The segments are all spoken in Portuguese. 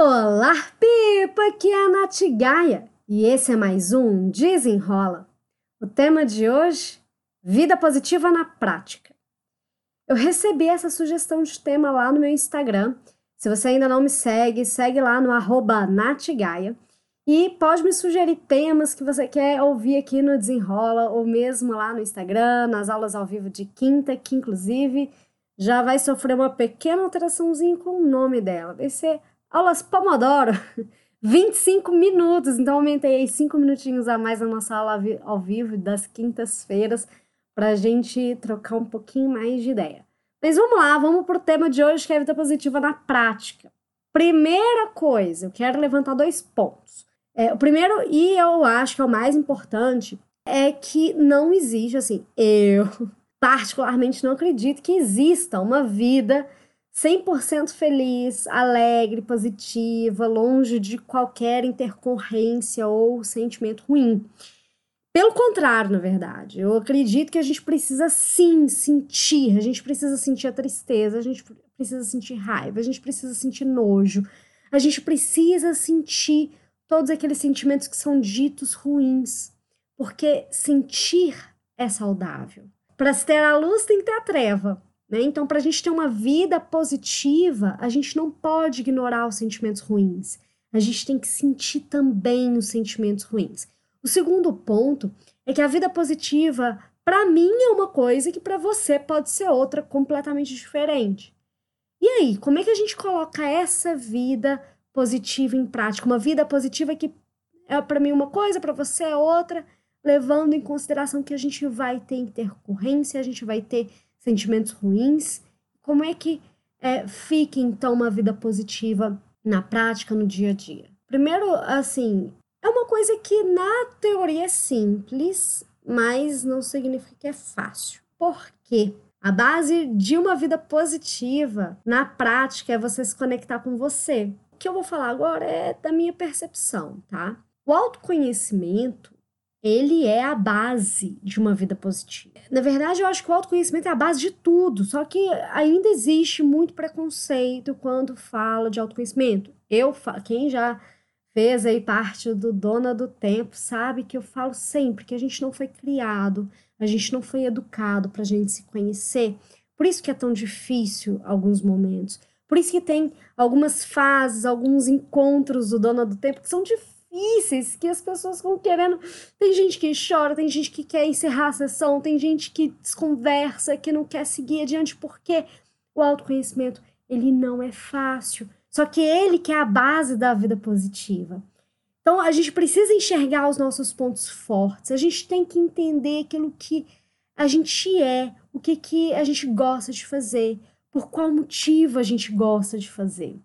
Olá, Pipa! Aqui é a Nath Gaia e esse é mais um Desenrola. O tema de hoje: Vida Positiva na Prática. Eu recebi essa sugestão de tema lá no meu Instagram. Se você ainda não me segue, segue lá no arroba NathGaia. E pode me sugerir temas que você quer ouvir aqui no Desenrola, ou mesmo lá no Instagram, nas aulas ao vivo de quinta, que inclusive já vai sofrer uma pequena alteraçãozinha com o nome dela. Vai ser Aulas Pomodoro, 25 minutos. Então, aumentei aí 5 minutinhos a mais na nossa aula ao vivo das quintas-feiras para a gente trocar um pouquinho mais de ideia. Mas vamos lá, vamos para o tema de hoje, que é a vida positiva na prática. Primeira coisa, eu quero levantar dois pontos. É, o primeiro, e eu acho que é o mais importante, é que não existe, assim, eu particularmente não acredito que exista uma vida 100% feliz, alegre, positiva, longe de qualquer intercorrência ou sentimento ruim. Pelo contrário, na verdade, eu acredito que a gente precisa sim sentir, a gente precisa sentir a tristeza, a gente precisa sentir raiva, a gente precisa sentir nojo, a gente precisa sentir todos aqueles sentimentos que são ditos ruins, porque sentir é saudável. Para se ter a luz, tem que ter a treva. Né? Então, para a gente ter uma vida positiva, a gente não pode ignorar os sentimentos ruins. A gente tem que sentir também os sentimentos ruins. O segundo ponto é que a vida positiva, para mim, é uma coisa que para você pode ser outra completamente diferente. E aí, como é que a gente coloca essa vida positiva em prática. Uma vida positiva que é para mim uma coisa, para você é outra, levando em consideração que a gente vai ter intercorrência, a gente vai ter sentimentos ruins. Como é que é, fica então uma vida positiva na prática, no dia a dia? Primeiro, assim, é uma coisa que na teoria é simples, mas não significa que é fácil. Por quê? A base de uma vida positiva na prática é você se conectar com você que eu vou falar agora é da minha percepção, tá? O autoconhecimento, ele é a base de uma vida positiva. Na verdade, eu acho que o autoconhecimento é a base de tudo, só que ainda existe muito preconceito quando fala de autoconhecimento. Eu, quem já fez aí parte do Dona do Tempo, sabe que eu falo sempre que a gente não foi criado, a gente não foi educado para a gente se conhecer. Por isso que é tão difícil alguns momentos. Por isso que tem algumas fases, alguns encontros do Dona do Tempo que são difíceis, que as pessoas ficam querendo. Tem gente que chora, tem gente que quer encerrar a sessão, tem gente que desconversa, que não quer seguir adiante, porque o autoconhecimento, ele não é fácil. Só que ele que é a base da vida positiva. Então, a gente precisa enxergar os nossos pontos fortes. A gente tem que entender aquilo que a gente é, o que, que a gente gosta de fazer, por qual motivo a gente gosta de fazer.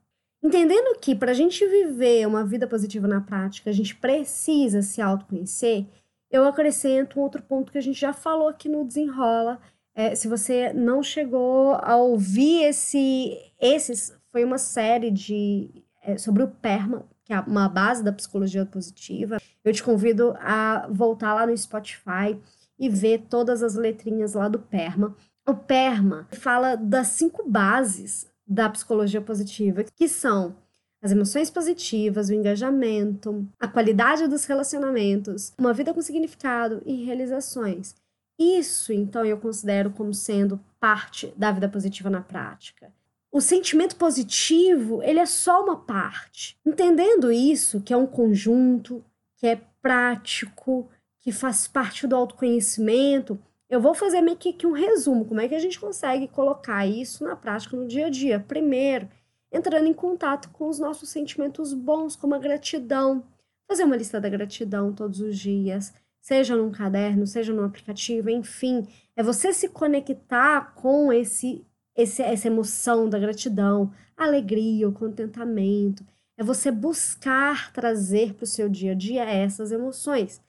Entendendo que para a gente viver uma vida positiva na prática, a gente precisa se autoconhecer, eu acrescento um outro ponto que a gente já falou aqui no Desenrola. É, se você não chegou a ouvir esse, esses, foi uma série de é, sobre o PERMA, que é uma base da psicologia positiva. Eu te convido a voltar lá no Spotify e ver todas as letrinhas lá do PERMA. O PERMA fala das cinco bases da psicologia positiva, que são as emoções positivas, o engajamento, a qualidade dos relacionamentos, uma vida com significado e realizações. Isso, então, eu considero como sendo parte da vida positiva na prática. O sentimento positivo, ele é só uma parte. Entendendo isso, que é um conjunto, que é prático, que faz parte do autoconhecimento, eu vou fazer meio que um resumo, como é que a gente consegue colocar isso na prática no dia a dia. Primeiro, entrando em contato com os nossos sentimentos bons, como a gratidão. Fazer uma lista da gratidão todos os dias, seja num caderno, seja num aplicativo, enfim, é você se conectar com esse, esse essa emoção da gratidão, alegria, o contentamento. É você buscar trazer para o seu dia a dia essas emoções.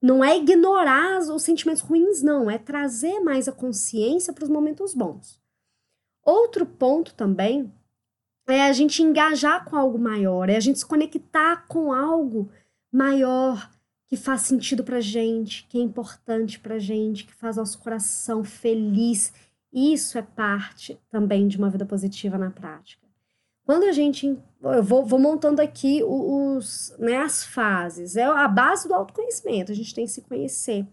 Não é ignorar os sentimentos ruins, não, é trazer mais a consciência para os momentos bons. Outro ponto também é a gente engajar com algo maior, é a gente se conectar com algo maior que faz sentido para gente, que é importante para gente, que faz nosso coração feliz. Isso é parte também de uma vida positiva na prática. Quando a gente eu vou, vou montando aqui os, né, as fases. É a base do autoconhecimento, a gente tem que se conhecer.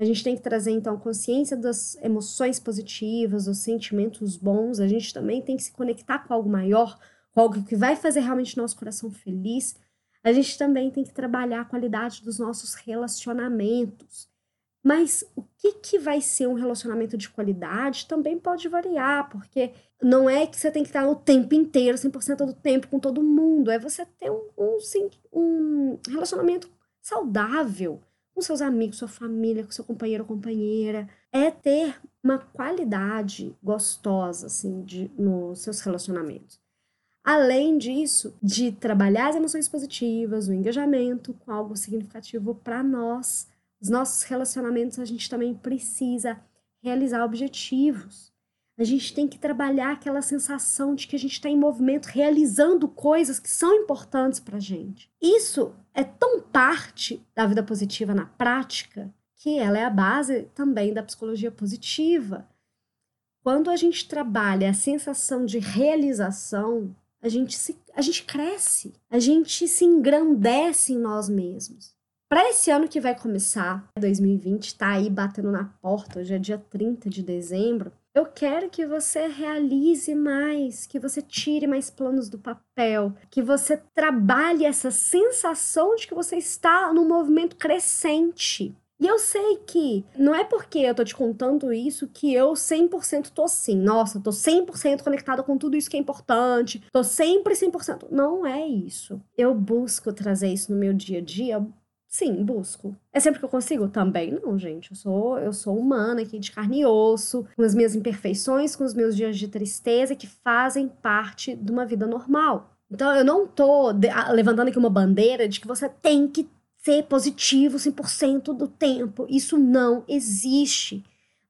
A gente tem que trazer, então, consciência das emoções positivas, dos sentimentos bons. A gente também tem que se conectar com algo maior, com algo que vai fazer realmente nosso coração feliz. A gente também tem que trabalhar a qualidade dos nossos relacionamentos. Mas o que, que vai ser um relacionamento de qualidade também pode variar, porque não é que você tem que estar o tempo inteiro, 100% do tempo com todo mundo. É você ter um, um, um relacionamento saudável com seus amigos, sua família, com seu companheiro ou companheira. É ter uma qualidade gostosa, assim, de, nos seus relacionamentos. Além disso, de trabalhar as emoções positivas, o engajamento com algo significativo para nós, os nossos relacionamentos, a gente também precisa realizar objetivos. A gente tem que trabalhar aquela sensação de que a gente está em movimento, realizando coisas que são importantes para a gente. Isso é tão parte da vida positiva na prática que ela é a base também da psicologia positiva. Quando a gente trabalha a sensação de realização, a gente, se, a gente cresce, a gente se engrandece em nós mesmos. Para esse ano que vai começar, 2020, está aí batendo na porta, hoje é dia 30 de dezembro, eu quero que você realize mais, que você tire mais planos do papel, que você trabalhe essa sensação de que você está num movimento crescente. E eu sei que não é porque eu tô te contando isso que eu 100% tô assim, nossa, tô 100% conectada com tudo isso que é importante, tô sempre 100%. Não é isso. Eu busco trazer isso no meu dia a dia Sim, busco. É sempre que eu consigo? Também não, gente. Eu sou, eu sou humana aqui de carne e osso, com as minhas imperfeições, com os meus dias de tristeza que fazem parte de uma vida normal. Então eu não tô levantando aqui uma bandeira de que você tem que ser positivo 100% do tempo. Isso não existe.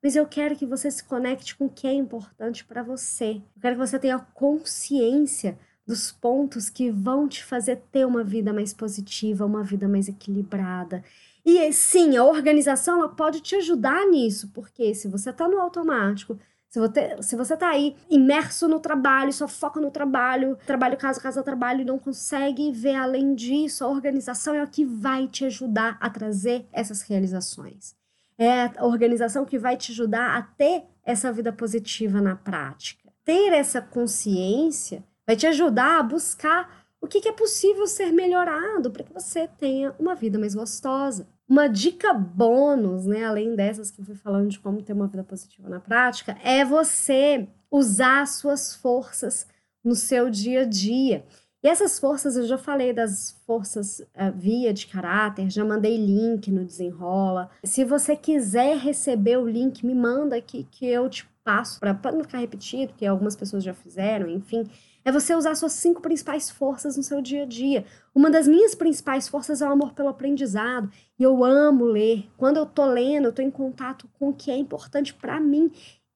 Mas eu quero que você se conecte com o que é importante para você. Eu quero que você tenha consciência dos pontos que vão te fazer ter uma vida mais positiva, uma vida mais equilibrada. E sim, a organização ela pode te ajudar nisso, porque se você está no automático, se você, se você tá aí imerso no trabalho, só foca no trabalho, trabalho, casa, casa, trabalho, e não consegue ver além disso, a organização é o que vai te ajudar a trazer essas realizações. É a organização que vai te ajudar a ter essa vida positiva na prática. Ter essa consciência vai te ajudar a buscar o que, é possível ser melhorado para que você tenha uma vida mais gostosa. Uma dica bônus, né, além dessas que eu fui falando de como ter uma vida positiva na prática, é você usar suas forças no seu dia a dia. E essas forças, eu já falei das forças uh, via de caráter, já mandei link no Desenrola. Se você quiser receber o link, me manda aqui que eu te passo para não ficar repetido, que algumas pessoas já fizeram, enfim é você usar suas cinco principais forças no seu dia a dia. Uma das minhas principais forças é o amor pelo aprendizado. E eu amo ler. Quando eu tô lendo, eu tô em contato com o que é importante para mim.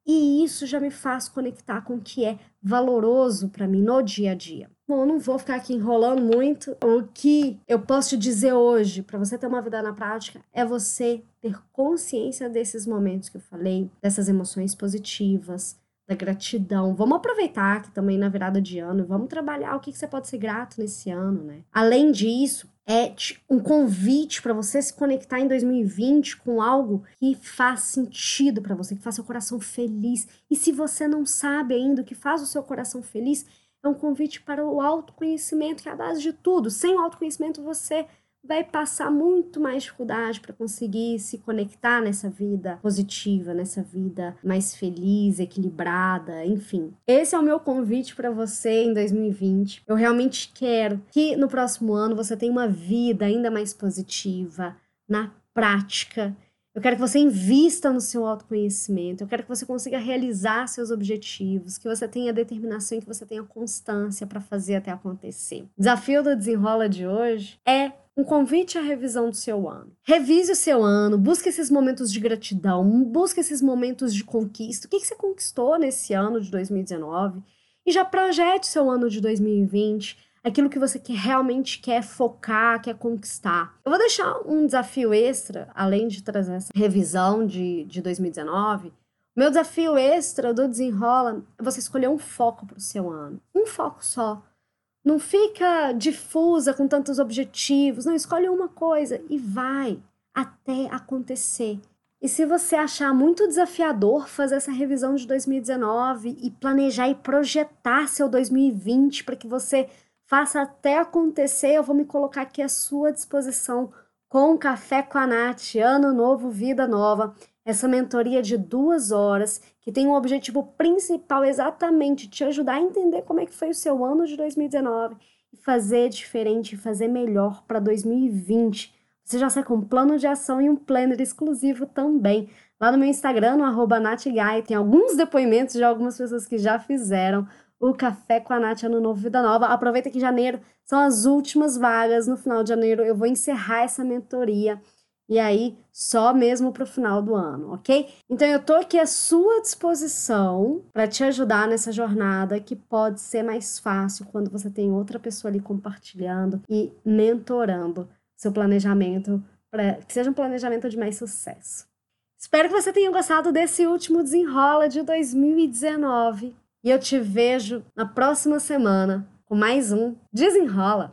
E isso já me faz conectar com o que é valoroso para mim no dia a dia. Bom, eu não vou ficar aqui enrolando muito. O que eu posso te dizer hoje, para você ter uma vida na prática, é você ter consciência desses momentos que eu falei, dessas emoções positivas, da gratidão. Vamos aproveitar que também na virada de ano, vamos trabalhar o que, que você pode ser grato nesse ano, né? Além disso, é um convite para você se conectar em 2020 com algo que faz sentido para você, que faz seu coração feliz. E se você não sabe ainda o que faz o seu coração feliz, é um convite para o autoconhecimento, que é a base de tudo. Sem o autoconhecimento, você vai passar muito mais dificuldade para conseguir se conectar nessa vida positiva, nessa vida mais feliz, equilibrada, enfim. Esse é o meu convite para você em 2020. Eu realmente quero que no próximo ano você tenha uma vida ainda mais positiva, na prática. Eu quero que você invista no seu autoconhecimento. Eu quero que você consiga realizar seus objetivos, que você tenha determinação e que você tenha constância para fazer até acontecer. O desafio do desenrola de hoje é um convite à revisão do seu ano. Revise o seu ano, busque esses momentos de gratidão, busque esses momentos de conquista. O que, você conquistou nesse ano de 2019? E já projete seu ano de 2020, aquilo que você realmente quer focar, quer conquistar. Eu vou deixar um desafio extra, além de trazer essa revisão de, de 2019. Meu desafio extra do Desenrola é você escolher um foco para o seu ano. Um foco só Não fica difusa com tantos objetivos. Não, escolhe uma coisa e vai até acontecer. E se você achar muito desafiador fazer essa revisão de 2019 e planejar e projetar seu 2020 para que você faça até acontecer, eu vou me colocar aqui à sua disposição com Café com a Nath, Ano Novo, Vida Nova. Essa mentoria de duas horas que tem o objetivo principal exatamente te ajudar a entender como é que foi o seu ano de 2019 e fazer diferente, fazer melhor para 2020. Você já sai com um plano de ação e um planner exclusivo também. Lá no meu Instagram, no NathGuy, tem alguns depoimentos de algumas pessoas que já fizeram o Café com a Nath Ano Novo Vida Nova. Aproveita que janeiro são as últimas vagas. No final de janeiro eu vou encerrar essa mentoria e aí só mesmo para o final do ano, ok? Então eu tô aqui à sua disposição para te ajudar nessa jornada que pode ser mais fácil quando você tem outra pessoa ali compartilhando e mentorando seu planejamento para que seja um planejamento de mais sucesso. Espero que você tenha gostado desse último desenrola de 2019 e eu te vejo na próxima semana com mais um Desenrola.